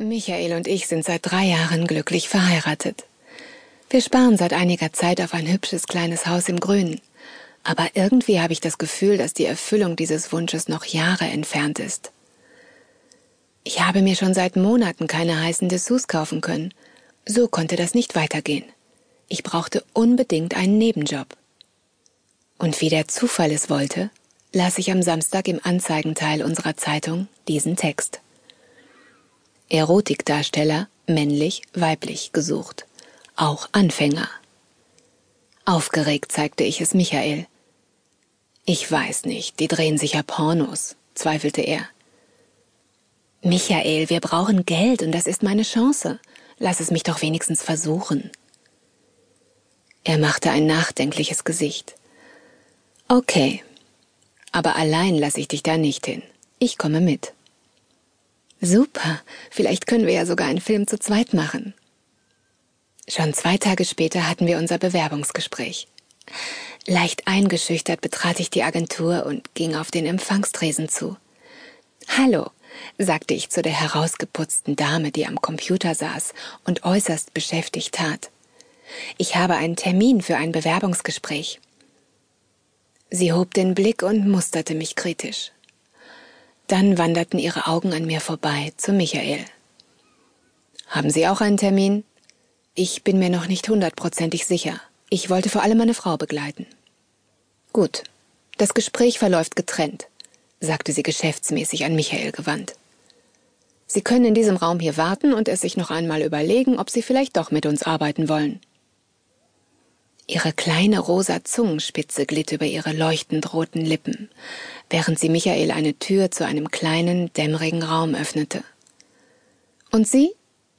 Michael und ich sind seit drei Jahren glücklich verheiratet. Wir sparen seit einiger Zeit auf ein hübsches kleines Haus im Grünen. Aber irgendwie habe ich das Gefühl, dass die Erfüllung dieses Wunsches noch Jahre entfernt ist. Ich habe mir schon seit Monaten keine heißen Dessous kaufen können. So konnte das nicht weitergehen. Ich brauchte unbedingt einen Nebenjob. Und wie der Zufall es wollte, las ich am Samstag im Anzeigenteil unserer Zeitung diesen Text. Erotikdarsteller, männlich, weiblich gesucht. Auch Anfänger. Aufgeregt zeigte ich es Michael. Ich weiß nicht, die drehen sich ja Pornos, zweifelte er. Michael, wir brauchen Geld und das ist meine Chance. Lass es mich doch wenigstens versuchen. Er machte ein nachdenkliches Gesicht. Okay, aber allein lasse ich dich da nicht hin. Ich komme mit. Super, vielleicht können wir ja sogar einen Film zu zweit machen. Schon zwei Tage später hatten wir unser Bewerbungsgespräch. Leicht eingeschüchtert betrat ich die Agentur und ging auf den Empfangstresen zu. Hallo, sagte ich zu der herausgeputzten Dame, die am Computer saß und äußerst beschäftigt tat. Ich habe einen Termin für ein Bewerbungsgespräch. Sie hob den Blick und musterte mich kritisch. Dann wanderten ihre Augen an mir vorbei zu Michael. Haben Sie auch einen Termin? Ich bin mir noch nicht hundertprozentig sicher. Ich wollte vor allem meine Frau begleiten. Gut, das Gespräch verläuft getrennt, sagte sie geschäftsmäßig an Michael gewandt. Sie können in diesem Raum hier warten und es sich noch einmal überlegen, ob Sie vielleicht doch mit uns arbeiten wollen. Ihre kleine rosa Zungenspitze glitt über ihre leuchtend roten Lippen, während sie Michael eine Tür zu einem kleinen, dämmerigen Raum öffnete. Und Sie?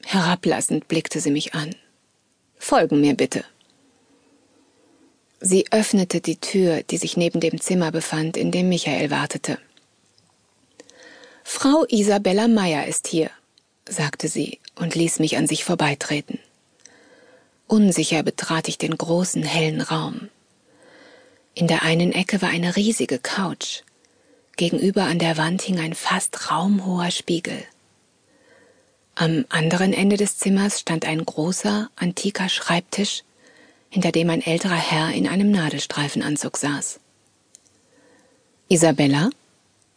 Herablassend blickte sie mich an. Folgen mir bitte. Sie öffnete die Tür, die sich neben dem Zimmer befand, in dem Michael wartete. Frau Isabella Meyer ist hier, sagte sie und ließ mich an sich vorbeitreten. Unsicher betrat ich den großen, hellen Raum. In der einen Ecke war eine riesige Couch. Gegenüber an der Wand hing ein fast raumhoher Spiegel. Am anderen Ende des Zimmers stand ein großer, antiker Schreibtisch, hinter dem ein älterer Herr in einem Nadelstreifenanzug saß. Isabella?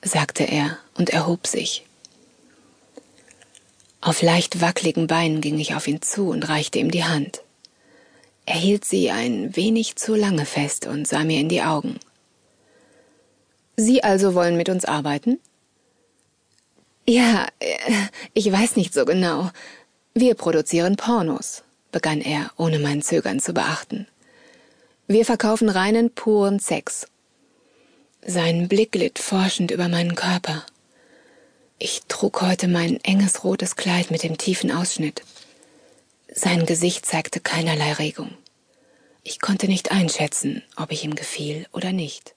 sagte er und erhob sich. Auf leicht wackligen Beinen ging ich auf ihn zu und reichte ihm die Hand. Er hielt sie ein wenig zu lange fest und sah mir in die Augen. Sie also wollen mit uns arbeiten? Ja, äh, ich weiß nicht so genau. Wir produzieren Pornos, begann er, ohne mein Zögern zu beachten. Wir verkaufen reinen, puren Sex. Sein Blick glitt forschend über meinen Körper. Ich trug heute mein enges rotes Kleid mit dem tiefen Ausschnitt. Sein Gesicht zeigte keinerlei Regung. Ich konnte nicht einschätzen, ob ich ihm gefiel oder nicht.